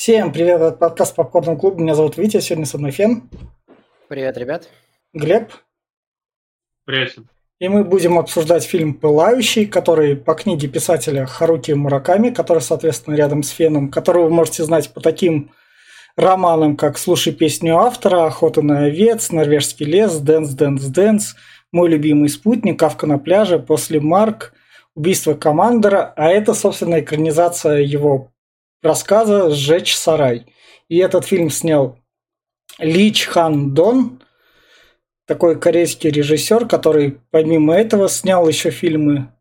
Всем привет, это подкаст Попкорн Клуб. Меня зовут Витя, сегодня со мной Фен. Привет, ребят. Глеб. Привет. И мы будем обсуждать фильм «Пылающий», который по книге писателя Харуки Мураками, который, соответственно, рядом с Феном, которого вы можете знать по таким романам, как «Слушай песню ветра», «Охота на овец», «Норвежский лес», «Dance, dance, dance», «Мой любимый спутник», «Кафка на пляже», «Послемрак», «Убийство командора», а это, собственно, экранизация его рассказа «Сжечь сарай». И этот фильм снял Ли Чхан Дон, такой корейский режиссер, который помимо этого снял еще фильмы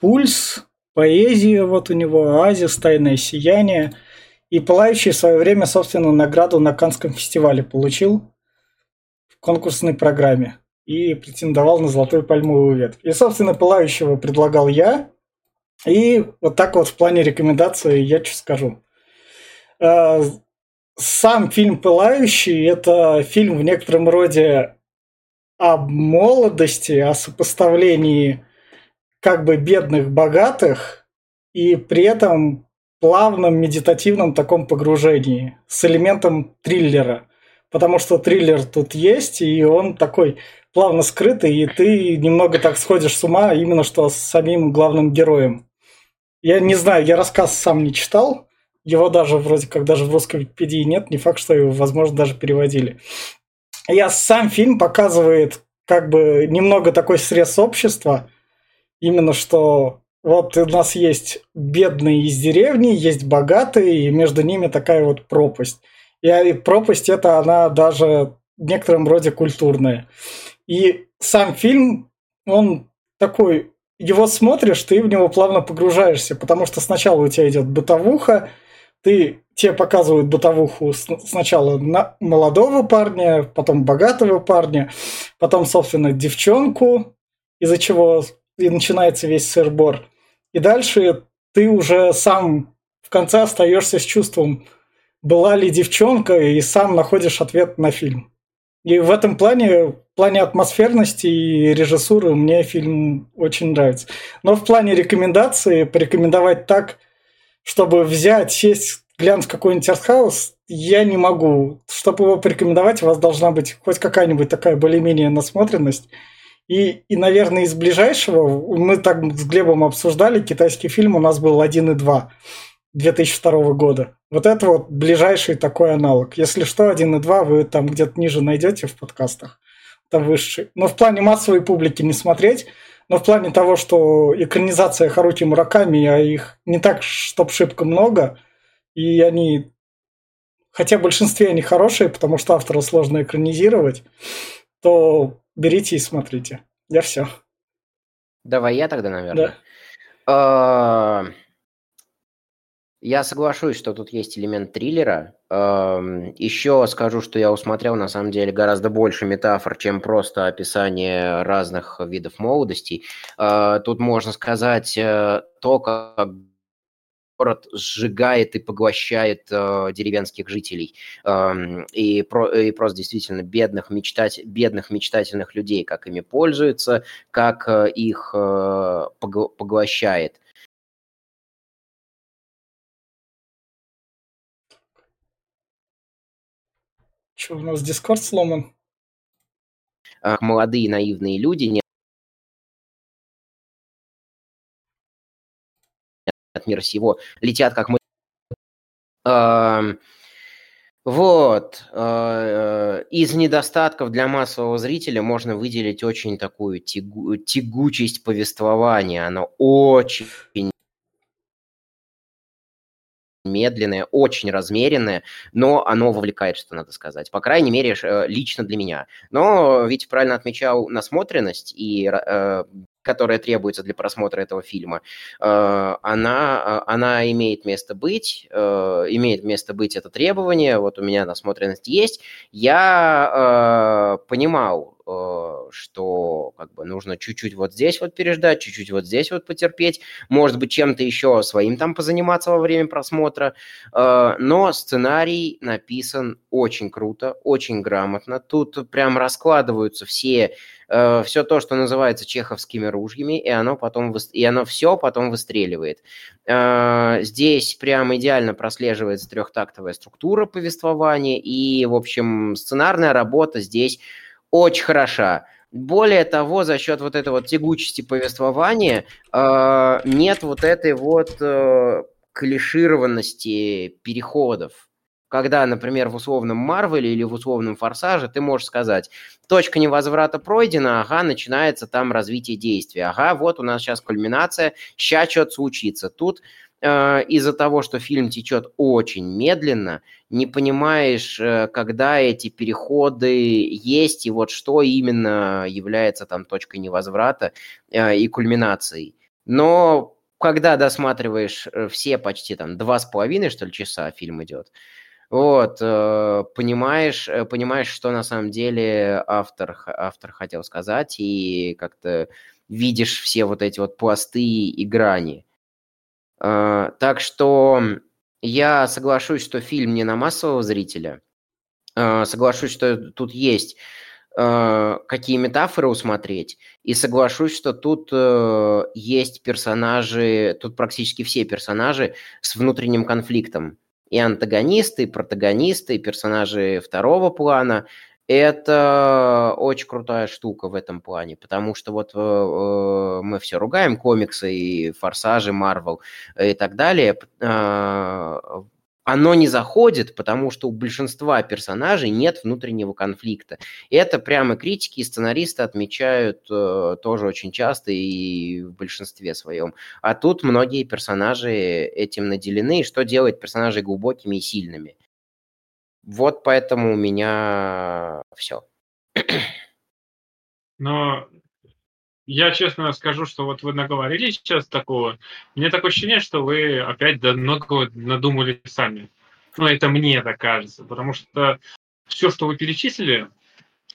«Пульс», «Поэзия», вот у него «Оазис», «Тайное сияние». И «Пылающий» в свое время, собственно, награду на Канском фестивале получил в конкурсной программе и претендовал на золотую пальмовую ветвь. И, собственно, «Пылающего» предлагал я, и вот так вот в плане рекомендации я что скажу. Э, сам фильм «Пылающий» – это фильм в некотором роде о молодости, о сопоставлении как бы бедных, богатых, и при этом плавном медитативном таком погружении с элементом триллера. Потому что триллер тут есть, и он такой плавно скрытый, и ты немного так сходишь с ума именно что с самим главным героем. Я не знаю, я рассказ сам не читал. Его даже вроде как даже в русской Википедии нет. Не факт, что его, возможно, даже переводили. Я сам фильм показывает как бы немного такой срез общества. Именно что вот у нас есть бедные из деревни, есть богатые, и между ними такая вот пропасть. И пропасть это она даже в некотором роде культурная. И сам фильм, он такой его смотришь, ты в него плавно погружаешься, потому что сначала у тебя идет бытовуха, ты тебе показывают бытовуху сначала на молодого парня, потом богатого парня, потом, собственно, девчонку, из-за чего и начинается весь сырбор. И дальше ты уже сам в конце остаешься с чувством, была ли девчонка, и сам находишь ответ на фильм. И в этом плане, в плане атмосферности и режиссуры мне фильм очень нравится. Но в плане рекомендации, порекомендовать так, чтобы взять, сесть, глянуть какой-нибудь артхаус, я не могу. Чтобы его порекомендовать, у вас должна быть хоть какая-нибудь такая более-менее насмотренность. И, и, наверное, из ближайшего, мы так с Глебом обсуждали, китайский фильм у нас был один и два. 2002 года. Вот это вот ближайший такой аналог. Если что, 1 и 2 вы там где-то ниже найдете в подкастах. Там выше. Но в плане массовой публики не смотреть, но в плане того, что экранизация Харуки Мураками, а их не так, чтоб шибко много, и они, хотя в большинстве они хорошие, потому что автора сложно экранизировать, то берите и смотрите. Я все. Давай я тогда, наверное. Да. Я соглашусь, что тут есть элемент триллера. Еще скажу, что я усмотрел на самом деле гораздо больше метафор, чем просто описание разных видов молодости. А, тут можно сказать э, то, как город сжигает и поглощает э, деревенских жителей э, и, про, и просто действительно бедных, мечтать, бедных мечтательных людей, как ими пользуется, как э, их э, поглощает. Что, у нас Дискорд сломан? Молодые наивные люди не от мира сего летят, как мы. Вот. А, из недостатков для массового зрителя можно выделить очень такую тягу, тягучесть повествования. Оно очень медленное, очень размеренное, но оно вовлекает, что надо сказать. По крайней мере, э, лично для меня. Но ведь правильно отмечал насмотренность, и, э, которая требуется для просмотра этого фильма, э, она, она имеет место быть, имеет место быть это требование, вот у меня насмотренность есть. Я понимал, что как бы нужно чуть-чуть вот здесь вот переждать, чуть-чуть вот здесь вот потерпеть, может быть, чем-то еще своим там позаниматься во время просмотра, но сценарий написан очень круто, очень грамотно, тут прям раскладываются все э, все то, что называется чеховскими ружьями, и оно потом и оно все потом выстреливает. Э, здесь прям идеально прослеживается трехтактовая структура повествования, и, в общем, сценарная работа здесь очень хороша. Более того, за счет вот этой вот тягучести повествования э, нет вот этой вот э, клишированности переходов когда, например, в условном Марвеле или в условном Форсаже ты можешь сказать, точка невозврата пройдена, ага, начинается там развитие действия, ага, вот у нас сейчас кульминация, сейчас что-то случится. Тут из-за того, что фильм течет очень медленно, не понимаешь, э, когда эти переходы есть и вот что именно является там точкой невозврата э, и кульминацией. Но когда досматриваешь э, все почти там два с половиной, что ли, часа фильм идет, вот, э, понимаешь, э, понимаешь, что на самом деле автор, автор хотел сказать, и как-то видишь все вот эти вот пласты и грани. Э, так что я соглашусь, что фильм не на массового зрителя. Соглашусь, что тут есть какие метафоры усмотреть, и соглашусь, что тут есть персонажи, тут практически все персонажи с внутренним конфликтом и антагонисты, и протагонисты, и персонажи второго плана. Это очень крутая штука в этом плане, потому что вот э, э мы все ругаем комиксы и форсажи, Марвел и так далее. Э, оно не заходит, потому что у большинства персонажей нет внутреннего конфликта. И это прямо критики и сценаристы отмечают э, тоже очень часто и в большинстве своем. А тут многие персонажи этим наделены, что делает персонажей глубокими и сильными. Вот поэтому у меня все. Но я честно скажу, что вот вы наговорили сейчас такого. Мне такое ощущение, что вы опять много надумали сами. Ну, это мне так кажется, потому что все, что вы перечислили,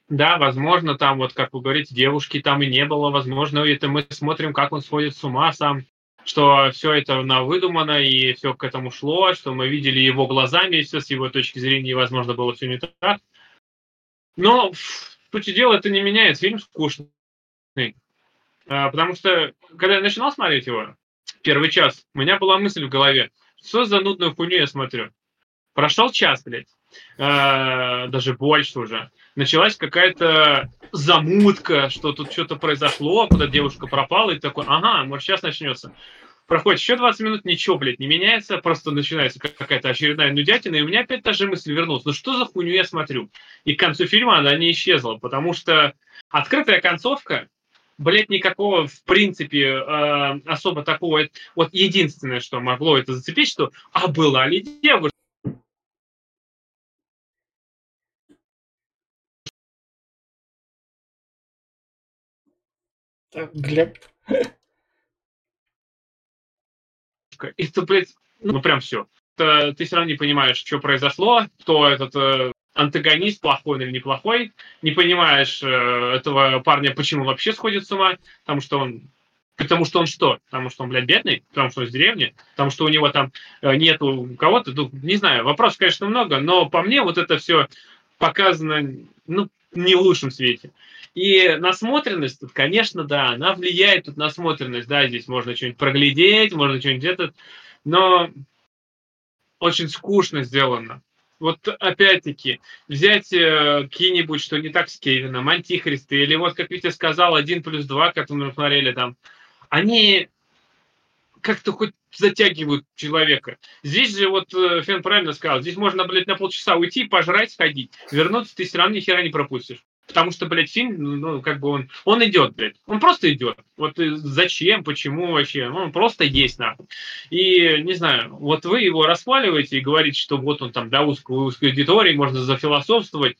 да, возможно, там, вот как вы говорите, девушки там и не было, возможно, это мы смотрим, как он сходит с ума сам, что все это на выдумано и все к этому шло, что мы видели его глазами, все с его точки зрения, возможно, было все не так. Но, в сути дела, это не меняет фильм скучный. А, потому что, когда я начинал смотреть его, первый час, у меня была мысль в голове, что за нудную хуйню я смотрю. Прошел час, блядь, а, даже больше уже. Началась какая-то замутка, что тут что-то произошло, куда девушка пропала, и такой, ага, может, сейчас начнется. Проходит еще 20 минут, ничего, блядь, не меняется, просто начинается какая-то очередная нудятина, и у меня опять та же мысль вернулась. Ну что за хуйню я смотрю? И к концу фильма она не исчезла, потому что открытая концовка, блядь, никакого, в принципе, э, особо такого... Вот единственное, что могло это зацепить, что «А была ли девушка?» Так, Глеб. Это, блядь, ну прям все. Ты все равно не понимаешь, что произошло, кто этот э, антагонист, плохой или неплохой, не понимаешь э, этого парня, почему вообще сходит с ума, потому что он Потому что он что? Потому что он, блядь, бедный? Потому что он из деревни? Потому что у него там э, нету кого-то? Ну, не знаю, вопросов, конечно, много, но по мне вот это все показано, ну, не в лучшем свете. И насмотренность тут, конечно, да, она влияет тут насмотренность, да, здесь можно что-нибудь проглядеть, можно что-нибудь это, но очень скучно сделано. Вот опять-таки, взять э, какие-нибудь, что не так с Кевином, Антихристы, или вот, как Витя сказал, один плюс два, которые мы смотрели там, они как-то хоть затягивают человека. Здесь же вот э, Фен правильно сказал, здесь можно, блядь, на полчаса уйти, пожрать, сходить, вернуться, ты все равно ни хера не пропустишь. Потому что, блядь, фильм, ну, как бы он, он идет, блядь. Он просто идет. Вот зачем, почему вообще? Ну, он просто есть, нахуй. И, не знаю, вот вы его расхваливаете и говорите, что вот он там для узкой, узкой аудитории, можно зафилософствовать.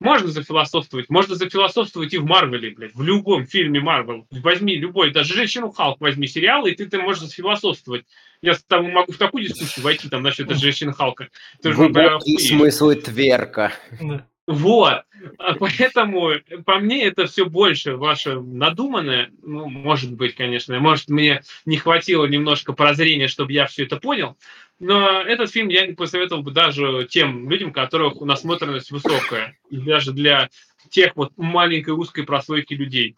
Можно зафилософствовать, можно зафилософствовать и в Марвеле, блядь, в любом фильме Марвел. Возьми любой, даже Женщину Халк возьми сериал, и ты, ты можешь зафилософствовать. Я с тобой могу в такую дискуссию войти там насчет Женщины Халка. Глубокий смысл тверка. Вот. А поэтому, по мне, это все больше ваше надуманное. Ну, может быть, конечно. Может, мне не хватило немножко прозрения, чтобы я все это понял. Но этот фильм я не посоветовал бы даже тем людям, у которых насмотренность высокая. И даже для тех вот маленькой узкой прослойки людей.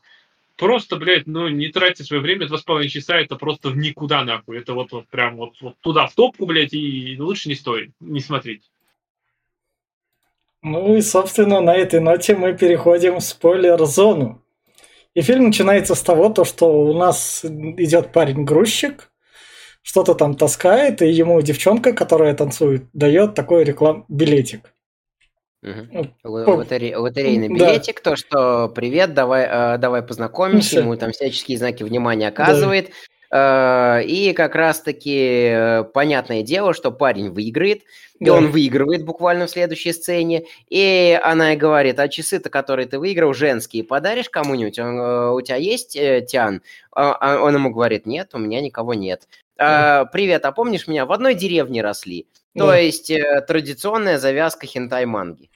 Просто, блядь, ну не тратьте свое время, два с половиной часа, это просто в никуда нахуй. Это вот, вот прям вот, вот туда, в топку, блядь, и лучше не стоит, не смотреть. Ну и, собственно, на этой ноте мы переходим в спойлер-зону. И фильм начинается с того, то, что у нас идет парень-грузчик, что-то там таскает, и ему девчонка, которая танцует, дает такой реклам билетик. Угу. Лотерей, лотерейный билетик, да. то, что привет, давай, э, давай познакомимся, ему там всяческие знаки внимания оказывает. Да. Э, и как раз-таки э, понятное дело, что парень выиграет, и он выигрывает буквально в следующей сцене, и она и говорит, а часы-то, которые ты выиграл, женские, подаришь кому-нибудь? Он, э, у тебя есть Тян? А, а он ему говорит, нет, у меня никого нет. А, Привет, а помнишь меня? В одной деревне росли. То есть традиционная завязка хентай-манги.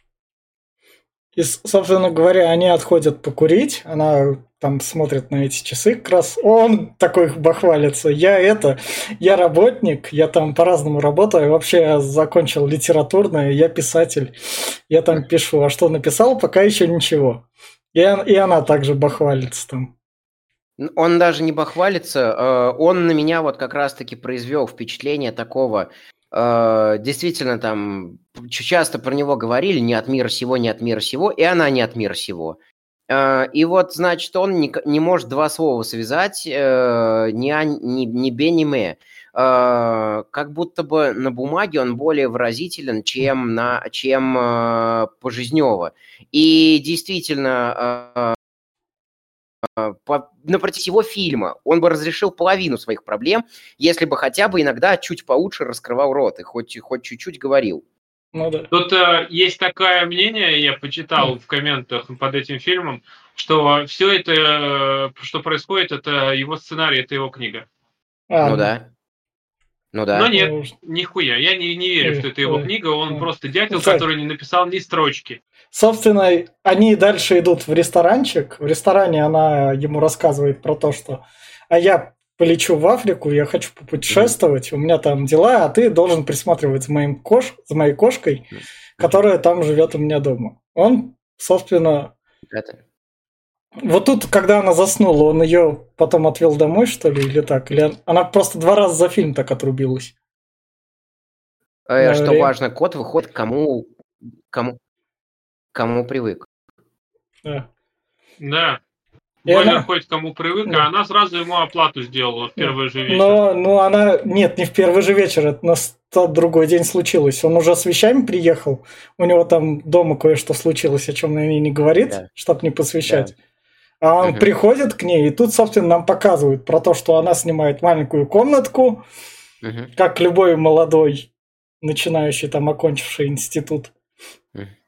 И, собственно говоря, они отходят покурить, она там смотрит на эти часы, как раз он такой бахвалится. Я это, я работник, я там по-разному работаю, вообще я закончил литературное, я писатель, я там пишу. А что написал, пока еще ничего. И, и она также бахвалится там. Он даже не бахвалится, э, он на меня вот как раз-таки произвел впечатление такого Э, действительно там часто про него говорили не от мира сего, не от мира сего, и она не от мира сего. Э, и вот, значит, он не, не может два слова связать э, ни, а, ни, ни бе, ни ме. Как будто бы на бумаге он более выразителен, чем, на, чем пожизнево. И действительно, по, на против всего фильма он бы разрешил половину своих проблем, если бы хотя бы иногда чуть получше раскрывал рот и хоть, хоть чуть-чуть говорил. Ну, да. Тут э, есть такое мнение, я почитал mm. в комментах под этим фильмом, что все это, э, что происходит, это его сценарий, это его книга. А, ну да. Ну да. Но нет, ну, нихуя. Я не, не верю, что это его книга. Он просто дятел, который не написал ни строчки. Собственно, они дальше идут в ресторанчик. В ресторане она ему рассказывает про то, что а я полечу в Африку, я хочу попутешествовать, у меня там дела, а ты должен присматривать за, моим кош... за моей кошкой, которая там живет у меня дома. Он, собственно... Это... Вот тут, когда она заснула, он ее потом отвел домой, что ли, или так? Или она просто два раза за фильм так отрубилась? Э, что время. важно, кот выходит кому, кому, кому привык. Да. Да. Более она... хоть кому привык, да. а она сразу ему оплату сделала в первый же вечер. Но, ну, она... Нет, не в первый же вечер, это на тот другой день случилось. Он уже с вещами приехал, у него там дома кое-что случилось, о чем на ней не говорит, да. чтобы не посвящать. Да. А он угу. приходит к ней, и тут, собственно, нам показывают про то, что она снимает маленькую комнатку, угу. как любой молодой, начинающий там, окончивший институт.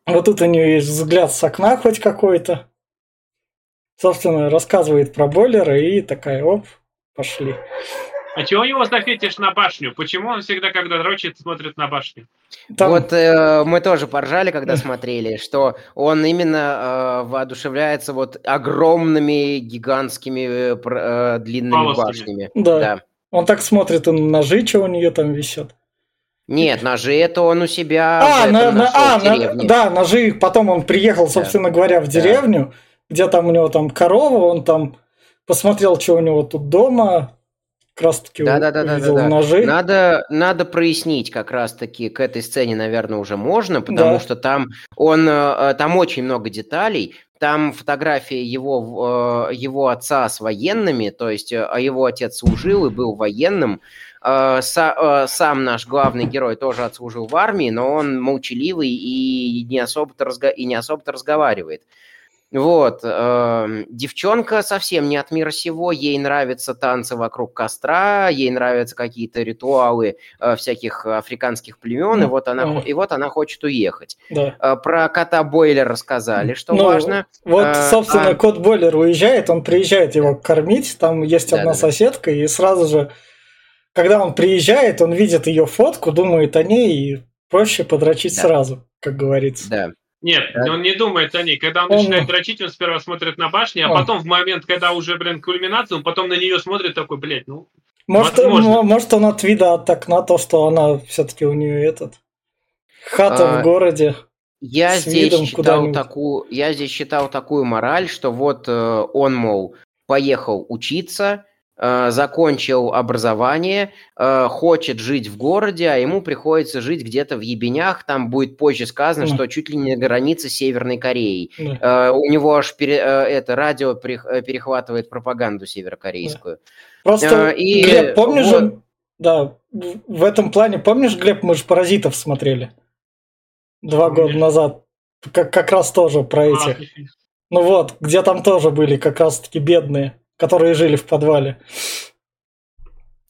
Вот тут у нее есть взгляд с окна хоть какой-то. Собственно, рассказывает про бойлеры и такая, оп, пошли. А чего у него за фетиш на башню? Почему он всегда, когда дрочит, смотрит на башню? Там... Вот э, мы тоже поржали, когда смотрели, что он именно э, воодушевляется вот огромными, гигантскими, э, э длинными Волосами. башнями. Да. да. Он так смотрит на ножи, что у нее там висят. Нет, ножи это он у себя а, на, на, а, на, да, ножи. Потом он приехал, собственно да. говоря, в деревню, да. Где там у него там корова, он там посмотрел, что у него тут дома, как раз таки да, да, да, да, да, ножи. Надо, надо прояснить как раз таки к этой сцене, наверное, уже можно, потому да. что там он, э, там очень много деталей. Там фотография его, э, его отца с военными, то есть э, а его отец служил и был военным. Э, э, сам наш главный герой тоже отслужил в армии, но он молчаливый и не особо-то, разго... и не особо-то разговаривает. Вот. Э, девчонка совсем не от мира сего, ей нравятся танцы вокруг костра, ей нравятся какие-то ритуалы э, всяких африканских племен, mm. и, вот она, mm. и вот она хочет уехать. Да. Э, про кота Бойлер рассказали, что ну, важно. Вот, э, собственно, а... кот Бойлер уезжает, он приезжает его кормить, там есть да, одна да. соседка, и сразу же когда он приезжает, он видит ее фотку, думает о ней и проще подрочить да. сразу, как говорится. Да. Нет, да. он не думает о ней. Когда он, он начинает дрочить, он сперва смотрит на башню, а он... потом в момент, когда уже, блин, кульминация, он потом на нее смотрит такой, блядь, ну, может, возможно. может он от вида от окна то, что она все-таки у нее этот хата а, в городе. Я здесь считал такую, я здесь считал такую мораль, что вот э, он мол поехал учиться, Э, закончил образование, э, хочет жить в городе, а ему приходится жить где-то в ебенях, там будет позже сказано, да. что чуть ли не на границе Северной Кореи. Да. Э, у него аж пере, это радио перехватывает пропаганду северокорейскую. Да. Просто, и, Глеб, помнишь вот... же, да, в этом плане, помнишь, Глеб, мы же «Паразитов» смотрели два года назад, как, как раз тоже про этих. Ну вот, где там тоже были как раз-таки бедные которые жили в подвале.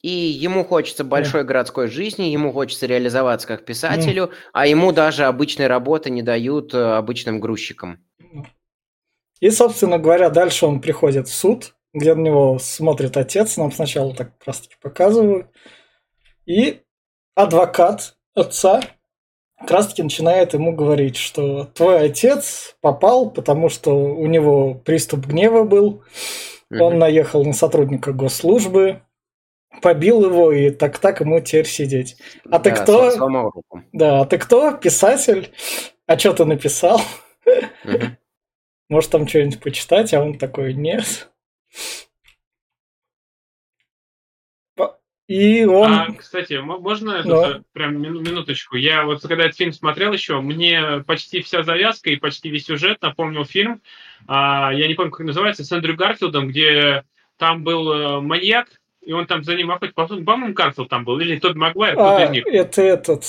И ему хочется большой да. городской жизни, ему хочется реализоваться как писателю, mm. а ему даже обычной работы не дают э, обычным грузчикам. И, собственно говоря, дальше он приходит в суд, где на него смотрит отец, нам сначала так просто показывают. И адвокат отца как раз таки начинает ему говорить, что твой отец попал, потому что у него приступ гнева был, Mm-hmm. Он наехал на сотрудника госслужбы, побил его, и так-так ему теперь сидеть. А ты кто? Да, а ты кто? Писатель? А что ты написал? Mm-hmm. Может, там что-нибудь почитать, а он такой, нет. И он... А, кстати, можно Но... прям минуточку? Я вот когда этот фильм смотрел еще, мне почти вся завязка и почти весь сюжет напомнил фильм, а, я не помню, как называется, с Эндрю Гарфилдом, где там был э, маньяк, и он там за ним охотится. По-моему, Гарфилд там был, или тот Магуайр, а, из них. это этот...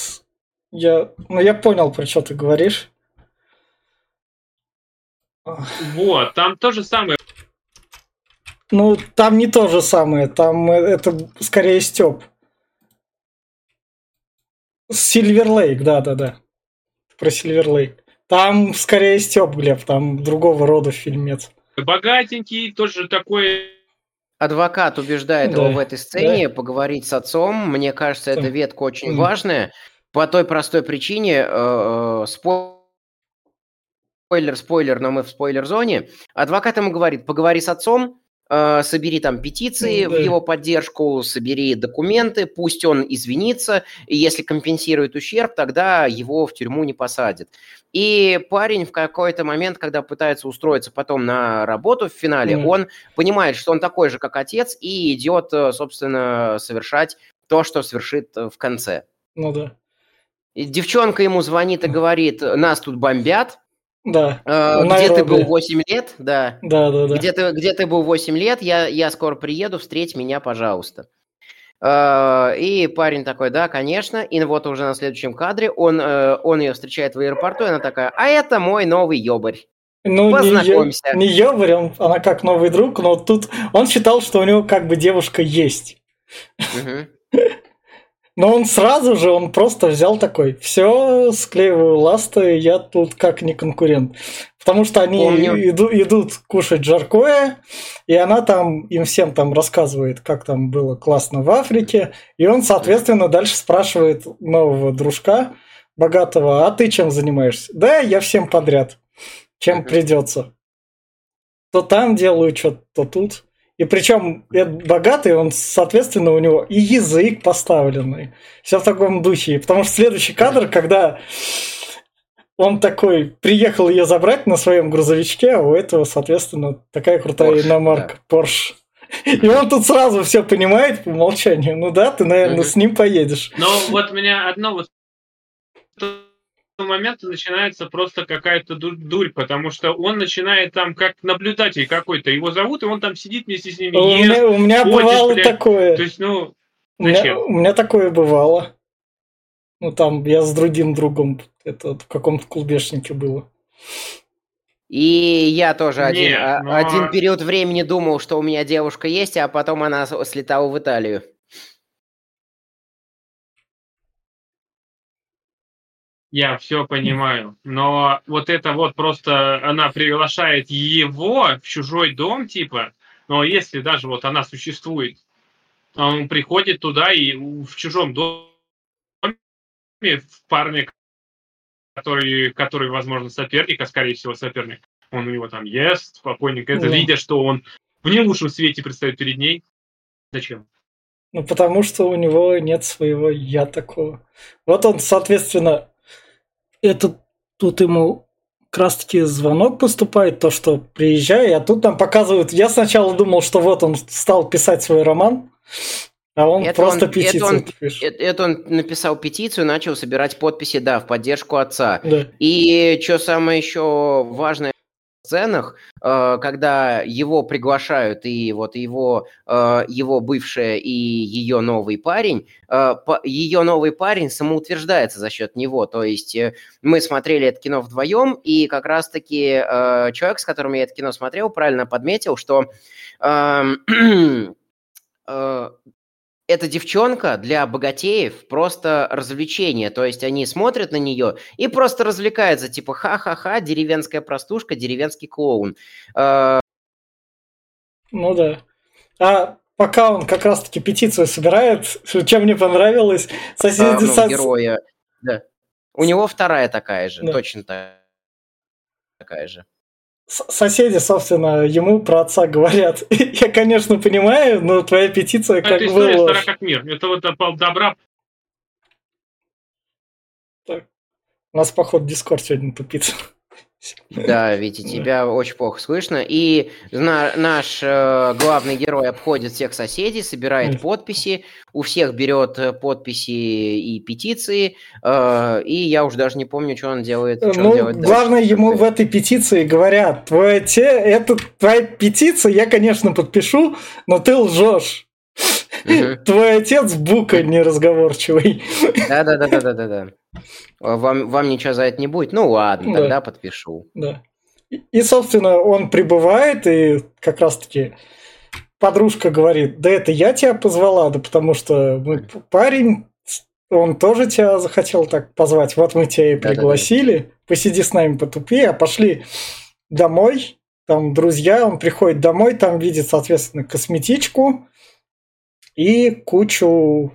Я... Ну, я понял, про что ты говоришь. Вот, там то же самое. Ну, там не то же самое, там э, это скорее Степ. Сильвер Лейк, да-да-да. Про Сильвер Лейк. Там скорее Степ, Глеб, там другого рода фильмец. Богатенький, тоже такой Адвокат убеждает да, его в этой сцене да. поговорить с отцом. Мне кажется, эта ветка очень mm. важная. По той простой причине, э, э, спойлер, спойлер, но мы в спойлер-зоне. Адвокат ему говорит, поговори с отцом, собери там петиции да. в его поддержку, собери документы, пусть он извинится, и если компенсирует ущерб, тогда его в тюрьму не посадят. И парень в какой-то момент, когда пытается устроиться потом на работу в финале, mm. он понимает, что он такой же, как отец, и идет, э, собственно, совершать то, что совершит э, в конце. Ну да. И девчонка ему звонит и говорит, нас тут бомбят, да. Э, где ты был 8 лет, да. Да, да, да. Где ты, где ты был 8 лет, я, я скоро приеду, встреть меня, пожалуйста. Э, и парень такой, да, конечно. И вот уже на следующем кадре он, э, он ее встречает в аэропорту, и она такая, а это мой новый ёбарь. Ну, Познакомься. Не, не ёбарь, он, она как новый друг, но тут он считал, что у него как бы девушка есть. Угу. Но он сразу же, он просто взял такой, все, склеиваю ласты, я тут как не конкурент. Потому что они иду, идут кушать жаркое, и она там им всем там рассказывает, как там было классно в Африке. И он, соответственно, дальше спрашивает нового дружка, богатого, а ты чем занимаешься? Да, я всем подряд, чем придется. То там делаю что-то, то тут. И причем богатый, он, соответственно, у него и язык поставленный. Все в таком духе. Потому что следующий кадр, когда он такой приехал ее забрать на своем грузовичке, а у этого, соответственно, такая крутая Porsche, иномарка да. Porsche. И он тут сразу все понимает по умолчанию. Ну да, ты, наверное, с ним поедешь. Но вот у меня одно вот момента начинается просто какая-то дурь, потому что он начинает там как наблюдатель какой-то. Его зовут, и он там сидит вместе с ними. У, ест, меня, у меня ходит, бывало блядь. такое. То есть, ну, у меня, у меня такое бывало. Ну, там я с другим другом, это в каком-то клубешнике было. И я тоже Нет, один, а, но... один период времени думал, что у меня девушка есть, а потом она слетала в Италию. Я все понимаю. Но вот это вот просто она приглашает его в чужой дом, типа. Но если даже вот она существует, он приходит туда и в чужом доме в парне, который, который, возможно, соперник, а скорее всего соперник, он у него там ест спокойненько, это видя, что он в не лучшем свете предстает перед ней. Зачем? Ну, потому что у него нет своего «я» такого. Вот он, соответственно, это тут ему как раз таки звонок поступает, то, что приезжай, а тут там показывают... Я сначала думал, что вот он стал писать свой роман, а он это просто он, петицию это он, пишет. Это, это он написал петицию, начал собирать подписи, да, в поддержку отца. Да. И что самое еще важное сценах, э, когда его приглашают и вот его, э, его бывшая и ее новый парень, э, ее новый парень самоутверждается за счет него. То есть мы смотрели это кино вдвоем, и как раз-таки человек, с которым я это кино смотрел, правильно подметил, что эм, эта девчонка для богатеев просто развлечение. То есть они смотрят на нее и просто развлекаются, типа ха-ха-ха, деревенская простушка, деревенский клоун. А, ну да. А пока он как раз-таки петицию собирает, чем мне понравилось, соседи... А, ну, героя, да. У него вторая такая же, да. точно такая же соседи, собственно, ему про отца говорят. Я, конечно, понимаю, но твоя петиция как Это история была... стара как мир. Это вот добра... Так. У нас, походу, Дискорд сегодня тупит. Да, Витя, тебя очень плохо слышно. И на, наш э, главный герой обходит всех соседей, собирает подписи, у всех берет э, подписи и петиции, э, и я уже даже не помню, что он делает. Что ну, он делает главное, дальше. ему в этой петиции говорят, твоя, те, это, твоя петиция я, конечно, подпишу, но ты лжешь. Твой отец бука неразговорчивый. Да-да-да-да-да-да. Вам, вам ничего за это не будет? Ну ладно, да. тогда подпишу. Да. И, собственно, он прибывает, и как раз-таки подружка говорит, да это я тебя позвала, да потому что мы парень, он тоже тебя захотел так позвать, вот мы тебя и пригласили, да, да, да. посиди с нами потупее, а пошли домой, там друзья, он приходит домой, там видит, соответственно, косметичку, и кучу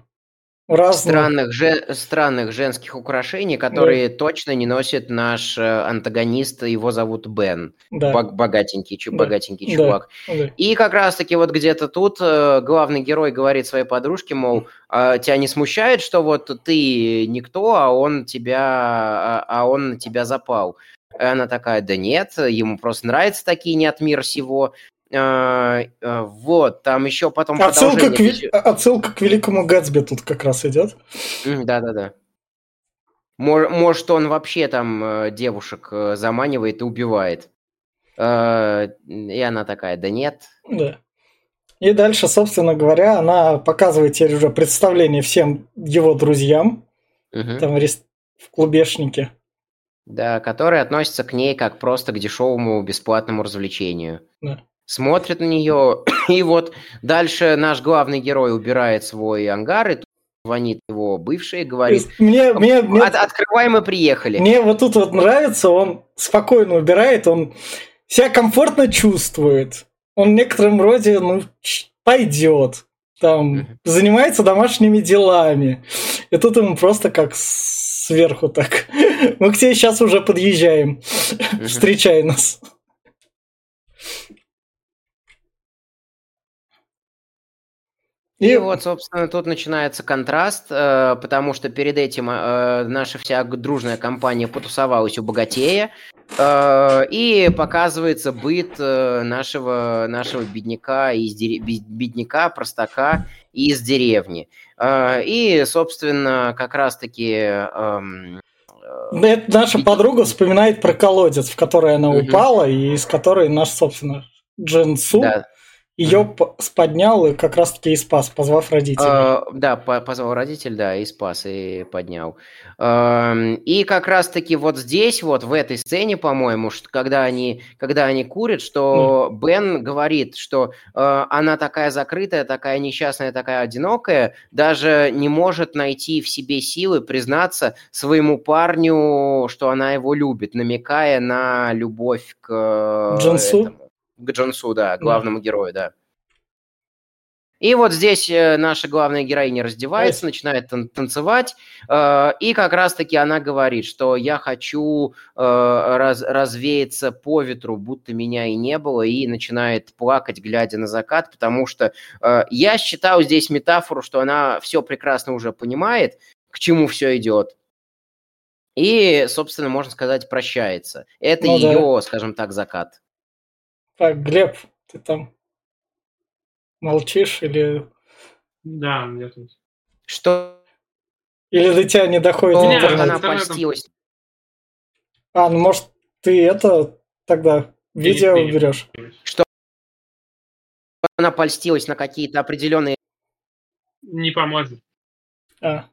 разных... Странных, же, странных женских украшений, которые да. точно не носит наш э, антагонист, его зовут Бен. Да. Богатенький, да. богатенький чувак. Да. И как раз-таки вот где-то тут э, главный герой говорит своей подружке, мол, а тебя не смущает, что вот ты никто, а он тебя, а, а он на тебя запал. И она такая, да нет, ему просто нравятся такие не от мира сего. А, а, вот, там еще потом отсылка к, отсылка к Великому Гэтсби тут как раз идет. Да-да-да. Может, он вообще там э, девушек э, заманивает и убивает. И она такая, да нет. Да. И дальше, собственно говоря, она показывает теперь уже представление всем его друзьям. Угу. Там в клубешнике. Да, которые относятся к ней как просто к дешевому бесплатному развлечению. Да смотрит на нее, и вот дальше наш главный герой убирает свой ангар, и звонит его бывший и говорит, мне, мне, мне, От, открываем и приехали. Мне вот тут вот нравится, он спокойно убирает, он себя комфортно чувствует. Он в некотором роде, ну, пойдет, там, занимается домашними делами. И тут ему просто как сверху так. Мы к тебе сейчас уже подъезжаем. Встречай нас. И вот, собственно, тут начинается контраст, э, потому что перед этим э, наша вся дружная компания потусовалась у богатея, э, и показывается быт нашего, нашего бедняка, из бедняка, простака из деревни. И, собственно, как раз-таки... Эм, наша подруга вспоминает про колодец, в который она упала, и из которой наш, собственно, Джинсу. Да ее mm. поднял и как раз-таки и спас, позвав родителей. Uh, да, позвал родитель, да, и спас, и поднял. Uh, и как раз-таки вот здесь, вот в этой сцене, по-моему, что когда они, когда они курят, что mm. Бен говорит, что uh, она такая закрытая, такая несчастная, такая одинокая, даже не может найти в себе силы признаться своему парню, что она его любит, намекая на любовь к... Джонсу? Этому к Джонсу, да, главному да. герою, да. И вот здесь э, наша главная героиня раздевается, начинает тан- танцевать, э, и как раз-таки она говорит, что я хочу э, раз- развеяться по ветру, будто меня и не было, и начинает плакать, глядя на закат, потому что э, я считаю здесь метафору, что она все прекрасно уже понимает, к чему все идет, и, собственно, можно сказать, прощается. Это Ну да. ее, скажем так, закат. Так, Глеб, ты там молчишь или... Да, я тут. Что Или до тебя не доходит Не, интернет? она польстилась А, ну может ты это тогда видео Пере- уберешь? она польстилась на какие-то определенные... Не поможет. А,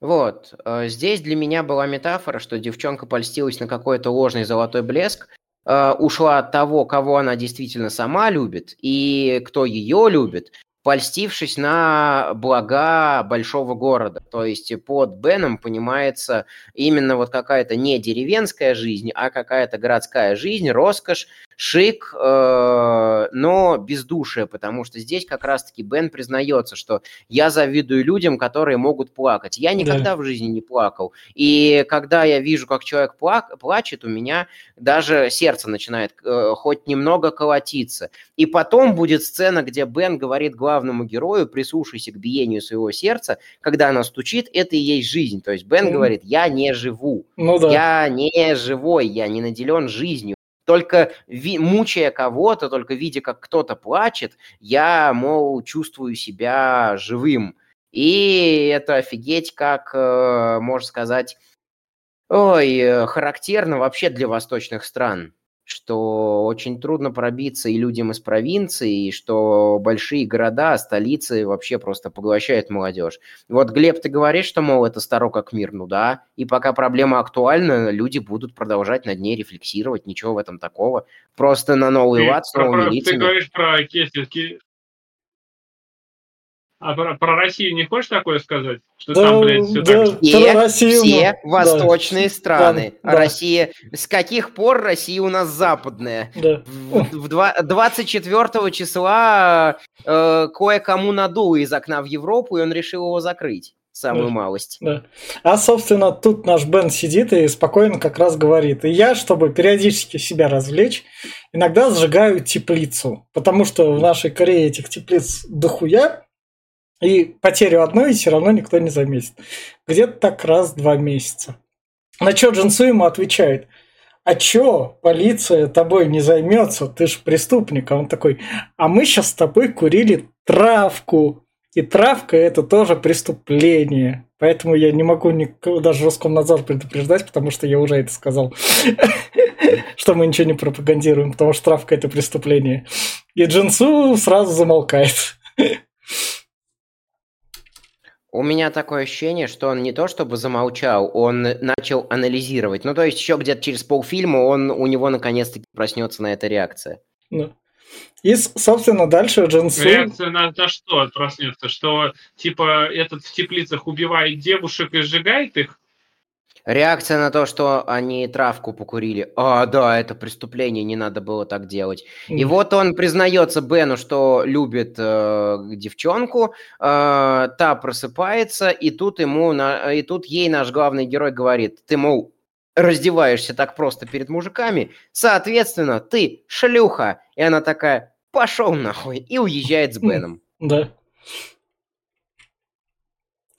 Вот. э, Здесь для меня была метафора, что девчонка польстилась на какой-то ложный золотой блеск, э, ушла от того, кого она действительно сама любит, и кто ее любит, польстившись на блага большого города. То есть под Беном понимается именно вот какая-то не деревенская жизнь, а какая-то городская жизнь, роскошь, шик, э, но бездушие, потому что здесь как раз-таки Бен признается, что я завидую людям, которые могут плакать. Я никогда в жизни не плакал. И когда я вижу, как человек плак- плачет, у меня даже сердце начинает э, хоть немного колотиться. И потом будет сцена, где Бен говорит главному герою, прислушайся к биению своего сердца, когда оно стучит, это и есть жизнь. То есть Бен Мгм. говорит, я не живу. ну да. Я не живой, я не наделен жизнью. Только ви- мучая кого-то, только видя, как кто-то плачет, я, мол, чувствую себя живым. И это офигеть, как, э, можно сказать, ой, э, характерно вообще для восточных стран, что очень трудно пробиться и людям из провинции, и что большие города, столицы вообще просто поглощают молодежь. Вот, Глеб, ты говоришь, что, мол, это старо как мир, ну да, и пока проблема актуальна, люди будут продолжать над ней рефлексировать, ничего в этом такого. Просто на новый Ты, лад с новыми про- ты лицами. говоришь про Кесси. А про, про Россию не хочешь такое сказать? Что Да, там, блядь, все да. так... Все, Про Россию, все ну, восточные страны. Да, да. Россия... С каких пор Россия у нас западная? Да. В, в два- 24 числа э, кое-кому надуло из окна в Европу, и он решил его закрыть. Самую Да. малость. Да. А, собственно, тут наш Бен сидит и спокойно как раз говорит. И я, чтобы периодически себя развлечь, иногда сжигаю теплицу. Потому что в нашей Корее этих теплиц дохуя. И потерю одной все равно никто не заметит. Где-то так раз два месяца. На что Джинсу ему отвечает. А чё, полиция тобой не займется, ты ж преступник. А он такой, а мы сейчас с тобой курили травку. И травка это тоже преступление. Поэтому я не могу никого, даже Роскомнадзор предупреждать, потому что я уже это сказал. Что мы ничего не пропагандируем, потому что травка это преступление. И Джинсу сразу замолкает. У меня такое ощущение, что он не то чтобы замолчал, он начал анализировать. Ну, то есть еще где-то через полфильма он, у него наконец-таки проснется на это реакция. Ну. И, собственно, дальше Джинсу... Реакция на, на что проснется? Что, типа, этот в теплицах убивает девушек и сжигает их? Реакция на то, что они травку покурили. А, да, это преступление, не надо было так делать. И вот он признается Бену, что любит э, девчонку, э, та просыпается, и тут ему, на- и тут ей наш главный герой говорит, ты, мол, раздеваешься так просто перед мужиками, соответственно, ты шлюха. И она такая, пошел нахуй, и уезжает с. Беном. Да.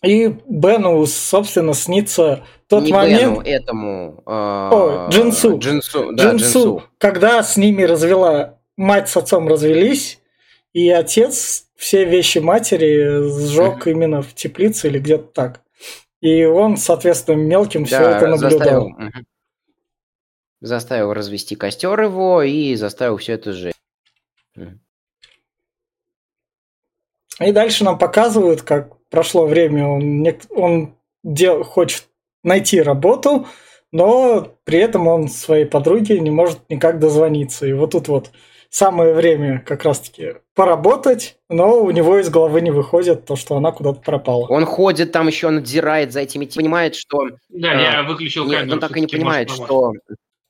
И Бену, собственно, снится тот Не момент... Бену, этому... э, О, Джинсу. Джинсу, да, Джинсу, Джинсу. когда с ними развела, мать с отцом развелись, и отец все вещи матери сжег именно в теплице или где-то так. И он, соответственно, мелким все Да, это наблюдал. заставил, заставил развести костер его и заставил все это сжечь. И дальше нам показывают, как прошло время, он, нек- он дел- хочет найти работу, но при этом он своей подруге не может никак дозвониться. И вот тут вот самое время как раз-таки поработать, но у него из головы не выходит то, что она куда-то пропала. Он ходит там еще, надзирает за этими, типами, понимает, что... Да, А, я выключил не- камеру. он так и не понимает, что...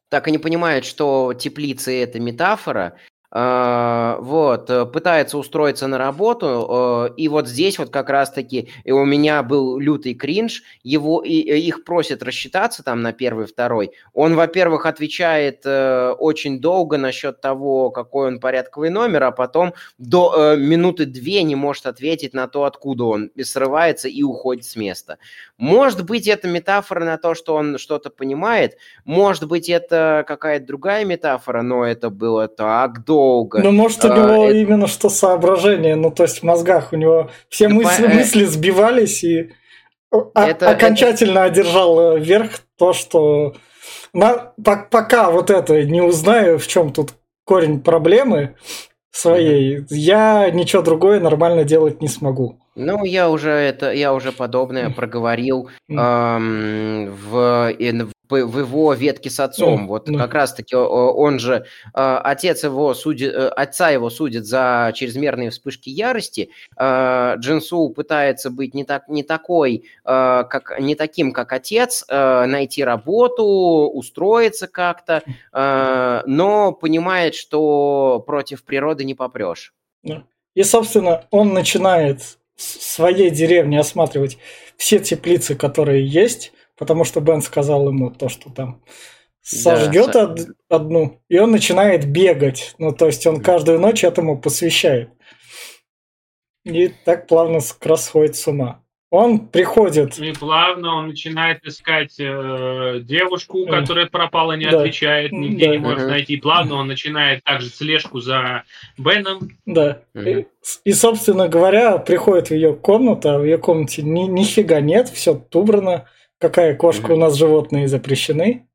Так и не понимает, что теплицы – это метафора, вот, э, пытается устроиться на работу, uh, и вот здесь вот как раз-таки у меня был лютый кринж, его, и, и их просят рассчитаться там на первый, второй. Он, во-первых, отвечает очень долго насчет того, какой он порядковый номер, а потом до минуты две не может ответить на то, откуда он, и срывается и уходит с места. Может быть, это метафора на то, что он что-то понимает, может быть, это какая-то другая метафора, но это было так долго, долго. Ну, может, у него а, именно это... что соображение, ну, то есть в мозгах у него все мысли, по... мысли сбивались, и это, окончательно это... одержал э, верх то, что на, пока вот это не узнаю, в чем тут корень проблемы своей, mm-hmm. я ничего другое нормально делать не смогу. Ну, я уже это, я уже подобное проговорил эм, в, в его ветке с отцом. Вот как раз-таки он же, а, отец его судит, э, отца его судит за чрезмерные вспышки ярости. А, Джинсу пытается быть не, так, не такой, а, как, не таким, как отец, найти работу, устроиться как-то, но понимает, что против природы не попрешь. И, собственно, он начинает своей деревне осматривать все теплицы, которые есть, потому что Бен сказал ему то, что там сожгет да, од- одну, и он начинает бегать. Ну, то есть он каждую ночь этому посвящает. И так плавно как раз сходит с ума. Он приходит. И плавно он начинает искать э, девушку, которая пропала, не да. отвечает, нигде да. не может найти. Плавно он начинает также слежку за Беном. Да. И, и, собственно говоря, приходит в ее комнату, а в ее комнате ни, нифига нет, все убрано какая кошка, у нас животные запрещены.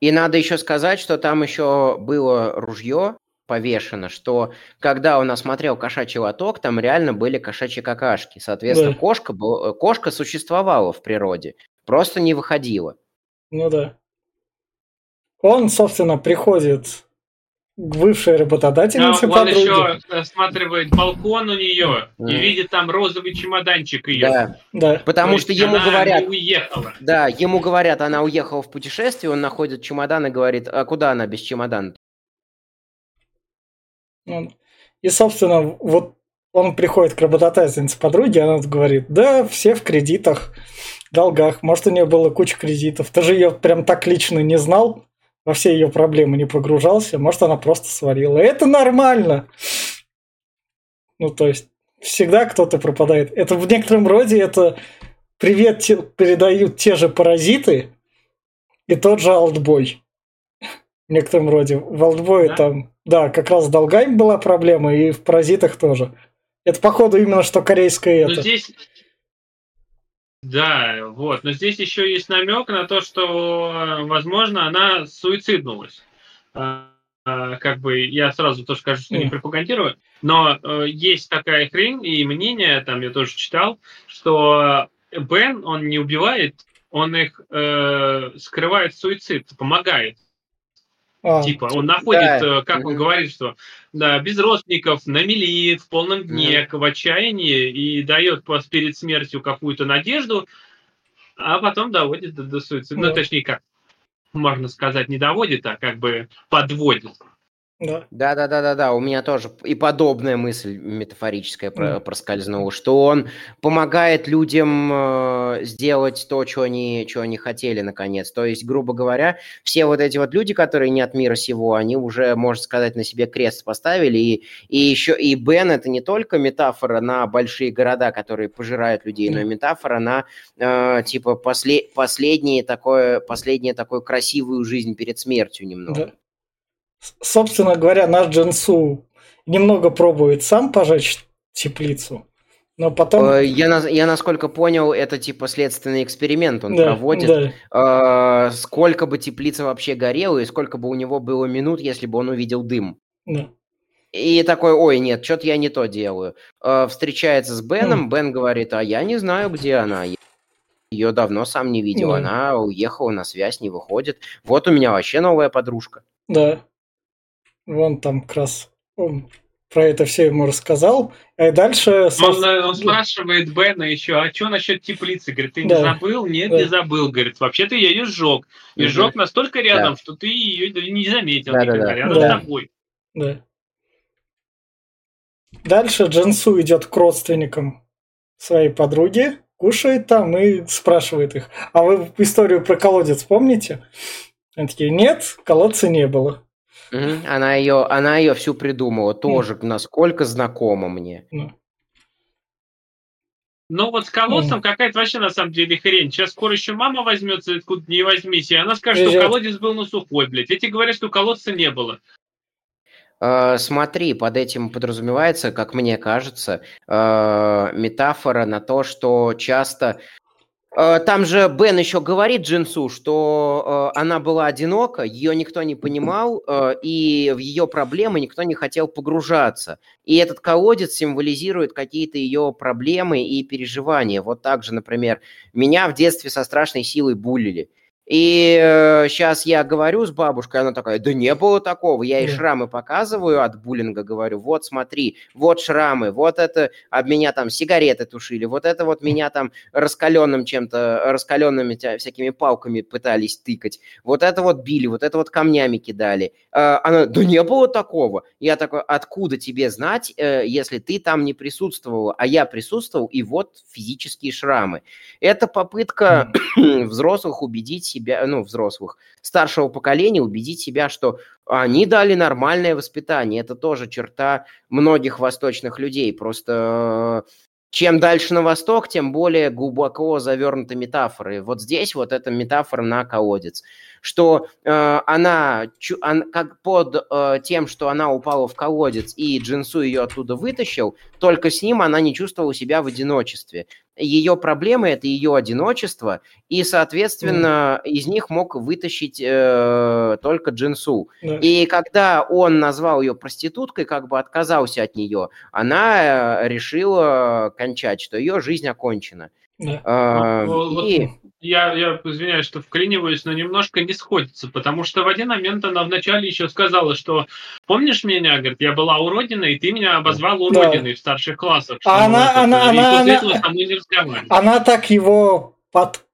И надо еще сказать, что там еще было ружье повешено, что когда он осмотрел кошачий лоток, там реально были кошачьи какашки. Соответственно, да. кошка, был, кошка существовала в природе, просто не выходила. Ну да. Он, собственно, приходит бывшая работодательница Но он подруги. еще осматривает балкон у нее mm. и видит там розовый чемоданчик ее. Да, да. Потому То что ему говорят... уехала. Да, ему говорят, она уехала в путешествие, он находит чемодан и говорит, а куда она без чемодана? Ну, и, собственно, вот он приходит к работодательнице подруги, она говорит, да, все в кредитах, долгах, может, у нее было куча кредитов. Ты же ее прям так лично не знал, во все ее проблемы не погружался, может, она просто сварила. Это нормально. Ну, то есть, всегда кто-то пропадает. Это в некотором роде это привет передают те же паразиты и тот же алтбой. В некотором роде. В алтбое да? там, да, как раз с долгами была проблема, и в паразитах тоже. Это, походу, именно что корейское это. Здесь, да, вот. Но здесь еще есть намек на то, что, возможно, она суициднулась. А, а, как бы я сразу тоже скажу, что не пропагандирую, но э, есть такая хрень и мнение, там я тоже читал, что Бен, он не убивает, он их э, скрывает суицид, помогает. А, типа, он находит, да. Э, как он говорит, что да, без родственников, на мели, в полном дне, mm. в отчаянии, и дает перед смертью какую-то надежду, а потом доводит до, до суицида. Mm. Ну, точнее, как можно сказать, не доводит, а как бы подводит. Да. да, да, да, да, да. У меня тоже и подобная мысль метафорическая mm. проскользнула, что он помогает людям э, сделать то, что они, что они хотели, наконец. То есть, грубо говоря, все вот эти вот люди, которые не от мира сего, они уже, можно сказать, на себе крест поставили. И, и еще и Бен это не только метафора на большие города, которые пожирают людей, mm. но и метафора на э, типа после, последнее такое, последнее такую красивую жизнь перед смертью немного. Да. Собственно говоря, наш Джинсу немного пробует сам пожечь теплицу, но потом... Э, я, я насколько понял, это типа следственный эксперимент он да, проводит. Да. Э, сколько бы теплица вообще горела и сколько бы у него было минут, если бы он увидел дым. Да. И такой, ой, нет, что-то я не то делаю. Э, встречается с Беном, mm. Бен говорит, а я не знаю, где она. Ее давно сам не видел, mm. она уехала на связь, не выходит. Вот у меня вообще новая подружка. Да, Вон там как раз он про это все ему рассказал. И дальше... Он, э, он спрашивает Бена еще, а что насчет теплицы? Говорит, ты да. не забыл? Нет, да. не забыл. Говорит, вообще ты ее сжег. И сжег настолько рядом, да. что ты ее не заметил да, никогда, да, рядом да. с тобой. Да. Дальше Джинсу идет к родственникам своей подруги, кушает там и спрашивает их, а вы историю про колодец помните? Они такие, нет, колодца не было. Угу. Она ее, она ее всю придумала, тоже mm. насколько знакомо мне. Mm. Ну вот с колодцем mm. какая-то вообще на самом деле хрень. Сейчас скоро еще мама возьмется, откуда не возьмись, и она скажет, Приезжает. что колодец был на сухой, блядь. Эти говорят, что колодца не было. Uh, смотри, под этим подразумевается, как мне кажется, uh, метафора на то, что часто Э, там же Бен еще говорит Джинсу, что э, она была одинока, ее никто не понимал, э, и в ее проблемы никто не хотел погружаться. И этот колодец символизирует какие-то ее проблемы и переживания. Вот так же, например, меня в детстве со страшной силой булили. И э, сейчас я говорю с бабушкой, она такая, да не было такого. Я ей шрамы показываю от буллинга, говорю, вот смотри, вот шрамы, вот это об меня там сигареты тушили, вот это вот меня там раскаленным чем-то, раскаленными всякими палками пытались тыкать, вот это вот били, вот это вот камнями кидали. Э, она, да не было такого. Я такой, откуда тебе знать, э, если ты там не присутствовала, а я присутствовал, и вот физические шрамы. Это попытка взрослых убедить себя, ну, взрослых, старшего поколения убедить себя, что они дали нормальное воспитание. Это тоже черта многих восточных людей. Просто чем дальше на восток, тем более глубоко завернуты метафоры. Вот здесь вот эта метафора на колодец что э, она, чу, он, как под э, тем, что она упала в колодец и Джинсу ее оттуда вытащил, только с ним она не чувствовала себя в одиночестве. Ее проблемы это ее одиночество, и, соответственно, mm. из них мог вытащить э, только Джинсу. Yeah. И когда он назвал ее проституткой, как бы отказался от нее, она э, решила кончать, что ее жизнь окончена. Yeah. А, вот, и... Я, я извиняюсь, что вклиниваюсь, но немножко не сходится, потому что в один момент она вначале еще сказала, что помнишь меня, говорит, я была уродиной, и ты меня обозвал уродиной да. в старших классах. А она, она, она, она, она, она так его под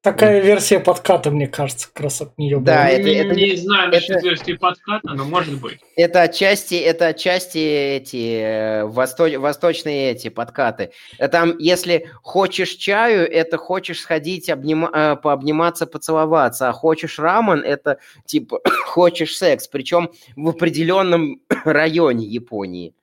Такая версия подката, мне кажется, как раз от нее да, была. Это, это, не знаю насчет это, версии подката, но может быть. Это отчасти, это отчасти эти э, восто, восточные эти подкаты. Там, если хочешь чаю, это хочешь сходить обнима, э, пообниматься, поцеловаться, а хочешь рамен, это типа хочешь секс, причем в определенном районе Японии.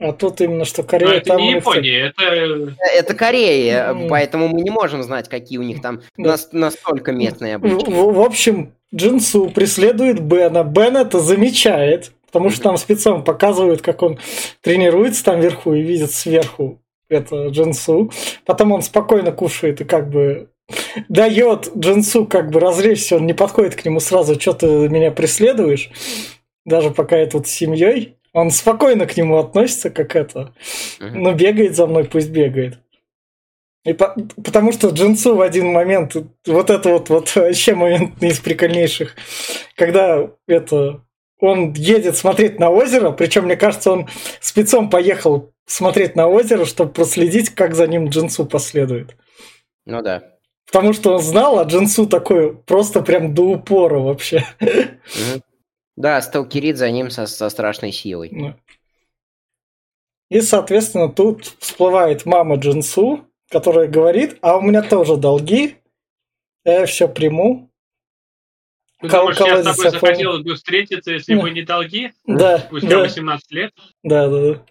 А тут именно что Корея... Но это не Япония, это... Это Корея, mm. поэтому мы не можем знать, какие у них там да. настолько местные обычаи. В, в общем, Джинсу преследует Бена. Бен это замечает, потому что там спецом показывают, как он тренируется там вверху и видит сверху это Джинсу. Потом он спокойно кушает и как бы дает Джинсу как бы развлечься, он не подходит к нему сразу, что ты меня преследуешь, даже пока я тут с семьей. Он спокойно к нему относится, как это. Uh-huh. Ну, бегает за мной, пусть бегает. И по, потому что Джинсу в один момент, вот это вот, вот вообще момент из прикольнейших, когда это он едет смотреть на озеро, причем, мне кажется, он спецом поехал смотреть на озеро, чтобы проследить, как за ним Джинсу последует. Ну да. Потому что он знал, а Джинсу такой просто прям до упора вообще. Угу. Да, сталкерит за ним со, со страшной силой. И, соответственно, тут всплывает мама Джинсу, которая говорит, а у меня тоже долги, я все приму. Ты Кол- думаешь, я с тобой захотелось бы встретиться, если бы не долги? Да. Спустя да. 18 лет? Да, да, да.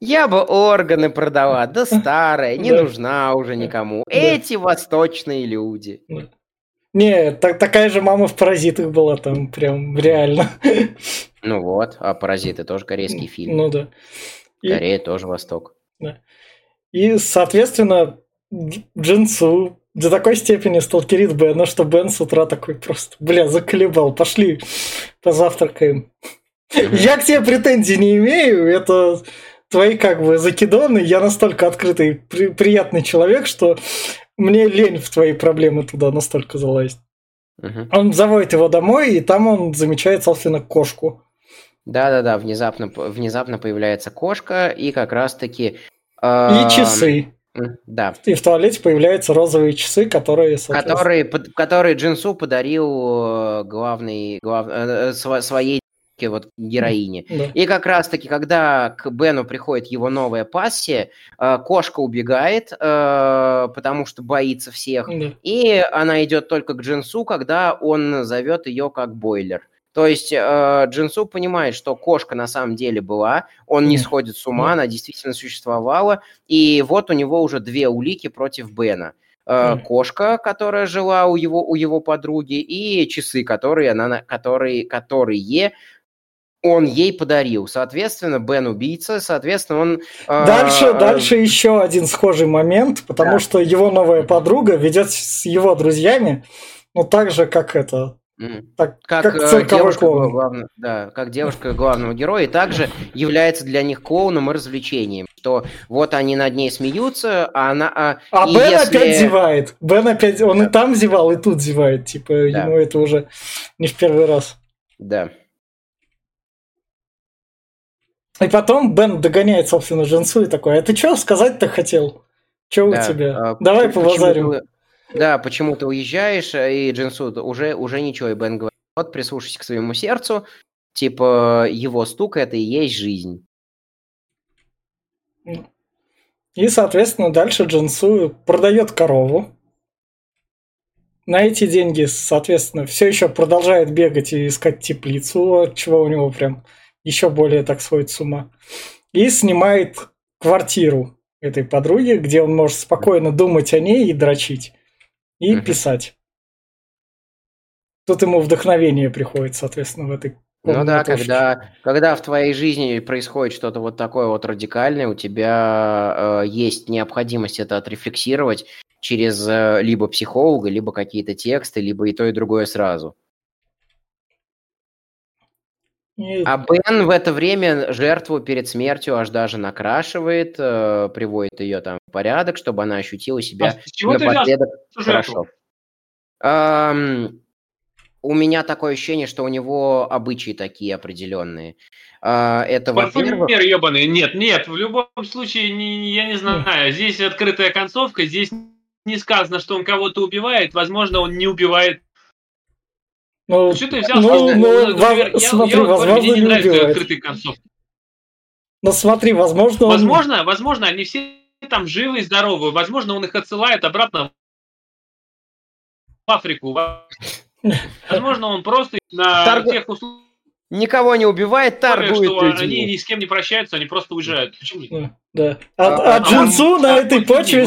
Я бы органы продала, да старая, не нужна уже никому. Эти восточные люди. Не, так, такая же мама в «Паразитах» была там, прям реально. Ну вот, а «Паразиты» тоже корейский фильм. Ну да. Корея и... тоже Восток. Да. И, соответственно, Джинсу до такой степени сталкерит Бена, что Бен с утра такой просто, бля, заколебал, пошли позавтракаем. Я к тебе претензий не имею, это твои как бы закидоны, я настолько открытый, при, приятный человек, что мне лень в твои проблемы туда настолько залазить. Угу. Он заводит его домой, и там он замечает, собственно, кошку. Да-да-да, внезапно, внезапно появляется кошка, и как раз-таки... Э, и часы. Да. И в туалете появляются розовые часы, которые... Которые, которые Джинсу подарил э, главный, глав, э, э своей вот героине. Да. И как раз-таки, когда к Бену приходит его новая пассия, э, кошка убегает, э, потому что боится всех, да. и она идет только к Джинсу, когда он зовет ее как бойлер. То есть э, Джинсу понимает, что кошка на самом деле была, он не сходит с ума, она действительно существовала, и вот у него уже две улики против Бена. Э, кошка, которая жила у его, у его подруги, и часы, которые, она, которые, которые он ей подарил. Соответственно, Бен убийца, соответственно, он... Э, дальше, э, дальше еще один схожий момент, потому да. что его новая подруга ведет с его друзьями, ну так же, как это, так, как, как э, девушка главного, да, как девушка главного героя, и также является для них клоуном и развлечением, что вот они над ней смеются, а она... А, а Бен если... опять зевает. Бен опять... Он да. и там зевал, и тут зевает. Типа, да. ему это уже не в первый раз. Да. И потом Бен догоняет, собственно, Джинсу и такой, а ты что сказать-то хотел? Что да. у тебя? А, Давай побазарим. Да, почему ты уезжаешь, э, и Джинсу уже, уже ничего, и Бен говорит, вот прислушайся к своему сердцу, типа его стук это и есть жизнь. И, соответственно, дальше Джинсу продает корову. На эти деньги, соответственно, все еще продолжает бегать и искать теплицу, от чего у него прям еще более так сходит с ума. И снимает квартиру этой подруги, где он может спокойно думать о ней и дрочить и угу. писать. Тут ему вдохновение приходит, соответственно, в этой ну да, когда, когда в твоей жизни происходит что-то вот такое вот радикальное, у тебя э, есть необходимость это отрефлексировать через э, либо психолога, либо какие-то тексты, либо и то, и другое сразу. А Бен в это время жертву перед смертью аж даже накрашивает, э, приводит ее там в порядок, чтобы она ощутила себя а напоследок хорошо. Эм, у меня такое ощущение, что у него обычаи такие определенные. Э, это, во-первых... ебаный. Нет, нет, в любом случае, не, я не знаю. Здесь открытая концовка, здесь не сказано, что он кого-то убивает. Возможно, он не убивает ну, что ты взял? Ну, ну, я, смотри, я, возможно, мне не, не нравятся открытые концовки. Ну смотри, возможно... Он... Возможно, возможно, они все там живы и здоровы. Возможно, он их отсылает обратно в Африку. Возможно, он просто на Торг... тех условиях... Никого не убивает, торгует что людьми. Они ни с кем не прощаются, они просто уезжают. Почему нет? Да. А, а, а Джинсу на этой почве...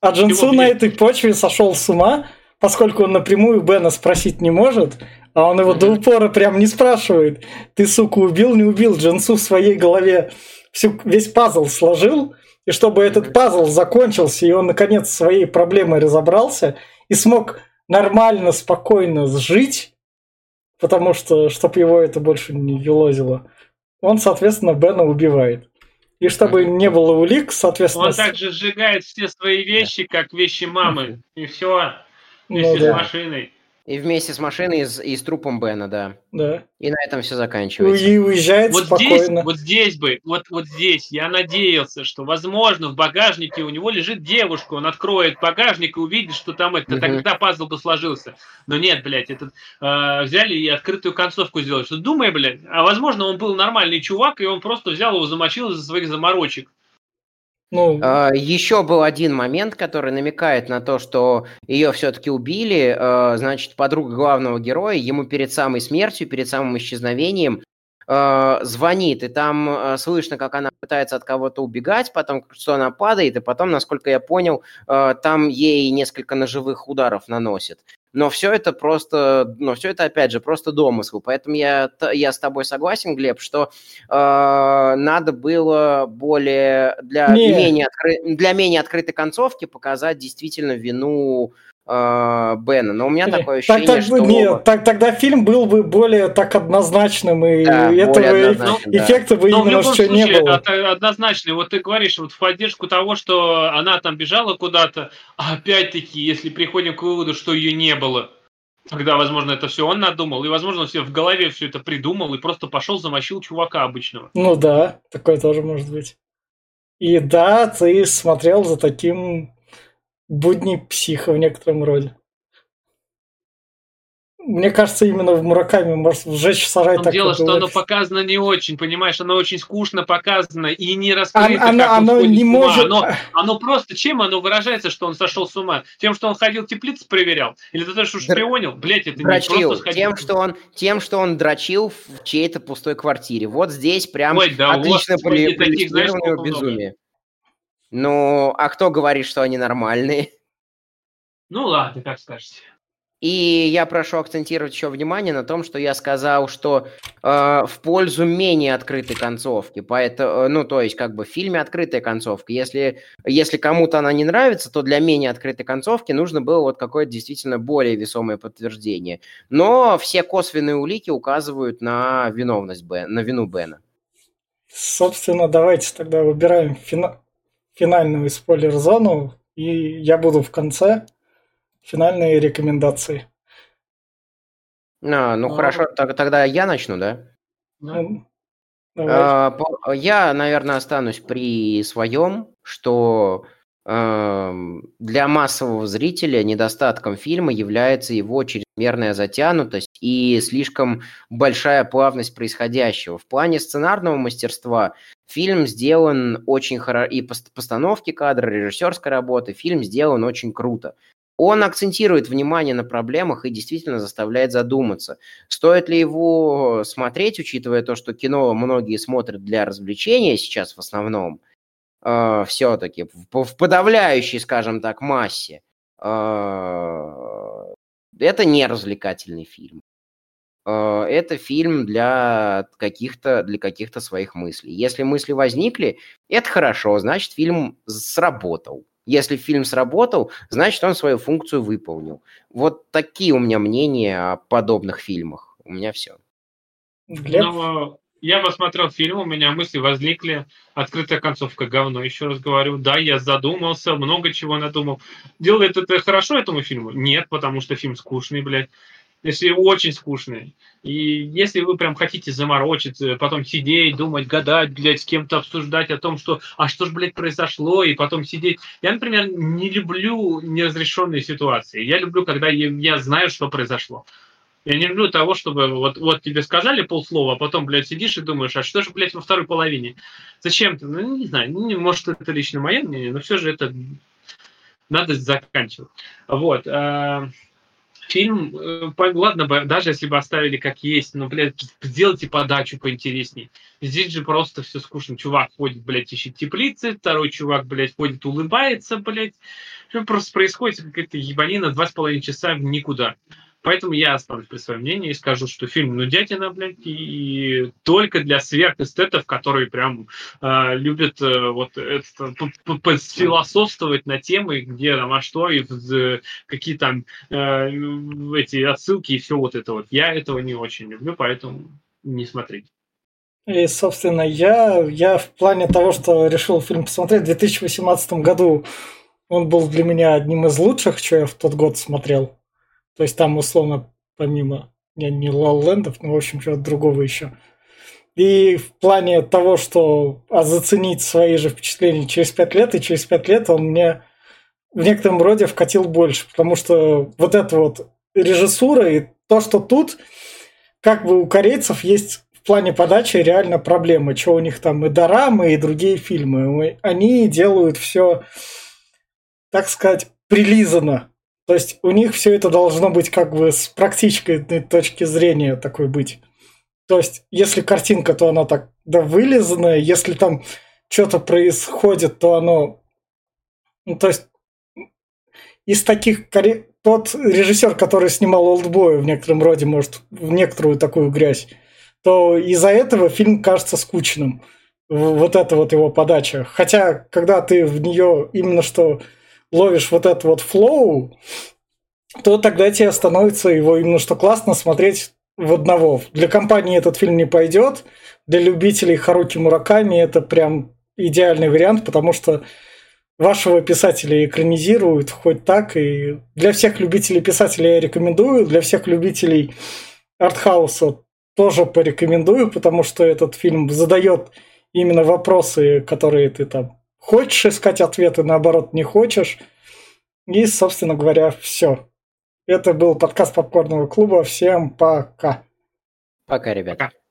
А Джинсу на этой почве сошел с ума, поскольку он напрямую Бена спросить не может, а он его до упора прям не спрашивает. Ты, сука, убил, не убил? Джинсу в своей голове всю, весь пазл сложил, и чтобы этот пазл закончился, и он, наконец, своей проблемой разобрался, и смог нормально, спокойно жить, потому что, чтобы его это больше не елозило, он, соответственно, Бена убивает. И чтобы не было улик, соответственно... Он также сжигает все свои вещи, как вещи мамы, и все. Вместе ну, да. с машиной. И вместе с машиной и с, и с трупом Бена, да. Да. И на этом все заканчивается. И уезжает вот спокойно. Здесь, вот здесь бы, вот, вот здесь я надеялся, что, возможно, в багажнике у него лежит девушка, он откроет багажник и увидит, что там это, угу. тогда пазл бы сложился. Но нет, блядь, этот, э, взяли и открытую концовку сделали. Что думай, блядь, а возможно, он был нормальный чувак, и он просто взял его, замочил из-за своих заморочек. Ну... А, Еще был один момент, который намекает на то, что ее все-таки убили. А, значит, подруга главного героя ему перед самой смертью, перед самым исчезновением а, звонит, и там слышно, как она пытается от кого-то убегать, потом, что она падает, и потом, насколько я понял, там ей несколько ножевых ударов наносит но все это просто, но все это опять же просто домысл. Поэтому я, я с тобой согласен, Глеб, что э, надо было более для менее, откры, для менее открытой концовки показать действительно вину Бена. Но у меня такое ощущение, так, так, что... Нет, так, тогда фильм был бы более так однозначным, и да, этого однозначным, эффекта да. бы Но именно что не было. Однозначный. Вот ты говоришь вот в поддержку того, что она там бежала куда-то, а опять-таки, если приходим к выводу, что ее не было, Когда, возможно, это все он надумал, и, возможно, он себе в голове все это придумал и просто пошел замочил чувака обычного. Ну да, такое тоже может быть. И да, ты смотрел за таким будни психа в некотором роде. Мне кажется, именно в Мураками может сжечь сарай так Дело, что оно показано не очень, понимаешь, оно очень скучно показано и не раскрыто, оно, как оно не может... Оно, оно просто, чем оно выражается, что он сошел с ума? Тем, что он ходил теплицы проверял? Или ты что шпионил? Блять, это дрочил. не просто. Тем, что он, тем, что он дрочил в чьей-то пустой квартире. Вот здесь прям Ой, да, отлично проиллюстрированное безумие. Ну, а кто говорит, что они нормальные? Ну ладно, как скажете. И я прошу акцентировать еще внимание на том, что я сказал, что э, в пользу менее открытой концовки. Поэтому, э, ну, то есть, как бы в фильме открытая концовка. Если, если кому-то она не нравится, то для менее открытой концовки нужно было вот какое-то действительно более весомое подтверждение. Но все косвенные улики указывают на виновность Бен, на вину Бена. Собственно, давайте тогда выбираем фина... финальную спойлер-зону, и я буду в конце финальные рекомендации. А, ну а, хорошо, тогда я начну, да? Ну, а, я, наверное, останусь при своем, что э, для массового зрителя недостатком фильма является его чрезмерная затянутость и слишком большая плавность происходящего. В плане сценарного мастерства фильм сделан очень хорошо, и постановки кадра, режиссерской работы, фильм сделан очень круто. Он акцентирует внимание на проблемах и действительно заставляет задуматься, стоит ли его смотреть, учитывая то, что кино многие смотрят для развлечения сейчас в основном, э, все-таки в, в подавляющей, скажем так, массе. Э, это не развлекательный фильм. Э, это фильм для каких-то для каких-то своих мыслей. Если мысли возникли, это хорошо, значит фильм сработал. Если фильм сработал, значит, он свою функцию выполнил. Вот такие у меня мнения о подобных фильмах. У меня все. Ну, я посмотрел фильм, у меня мысли возникли. Открытая концовка говно, еще раз говорю. Да, я задумался, много чего надумал. Делает это хорошо этому фильму? Нет, потому что фильм скучный, блядь если очень скучный. И если вы прям хотите заморочиться, потом сидеть, думать, гадать, блядь, с кем-то обсуждать о том, что, а что ж, блядь, произошло, и потом сидеть. Я, например, не люблю неразрешенные ситуации. Я люблю, когда я, знаю, что произошло. Я не люблю того, чтобы вот, вот тебе сказали полслова, а потом, блядь, сидишь и думаешь, а что же, блядь, во второй половине? Зачем ты? Ну, не знаю, может, это лично мое мнение, но все же это надо заканчивать. Вот. Фильм, э, ладно бы, даже если бы оставили как есть, но, блядь, сделайте подачу поинтересней. Здесь же просто все скучно. Чувак ходит, блядь, ищет теплицы, второй чувак, блядь, ходит, улыбается, блядь. Просто происходит какая-то ебанина два с половиной часа в никуда. Поэтому я останусь при своем мнении и скажу, что фильм нудятина, блядь, и только для сверхэстетов, которые прям э, любят э, вот это философствовать на темы, где там, а что, и какие там э, эти отсылки и все вот это вот. Я этого не очень люблю, поэтому не смотрите. И, собственно, я, я в плане того, что решил фильм посмотреть в 2018 году, он был для меня одним из лучших, что я в тот год смотрел. То есть там, условно, помимо не, не Лоллендов, но, в общем, чего-то другого еще. И в плане того, что а заценить свои же впечатления через пять лет, и через пять лет он мне в некотором роде вкатил больше, потому что вот эта вот режиссура и то, что тут, как бы у корейцев есть в плане подачи реально проблемы, что у них там и дорамы, и другие фильмы. Они делают все, так сказать, прилизано. То есть у них все это должно быть как бы с практической точки зрения такой быть. То есть если картинка, то она так да, вылизанная, если там что-то происходит, то оно... Ну, то есть из таких... Тот режиссер, который снимал «Олдбоя» в некотором роде, может, в некоторую такую грязь, то из-за этого фильм кажется скучным. Вот это вот его подача. Хотя, когда ты в нее именно что ловишь вот этот вот флоу, то тогда тебе становится его именно что классно смотреть в одного. Для компании этот фильм не пойдет, для любителей Харуки Мураками это прям идеальный вариант, потому что вашего писателя экранизируют хоть так. И для всех любителей писателя я рекомендую, для всех любителей артхауса тоже порекомендую, потому что этот фильм задает именно вопросы, которые ты там хочешь искать ответы, наоборот, не хочешь. И, собственно говоря, все. Это был подкаст Попкорного клуба. Всем пока. Пока, ребята. Пока.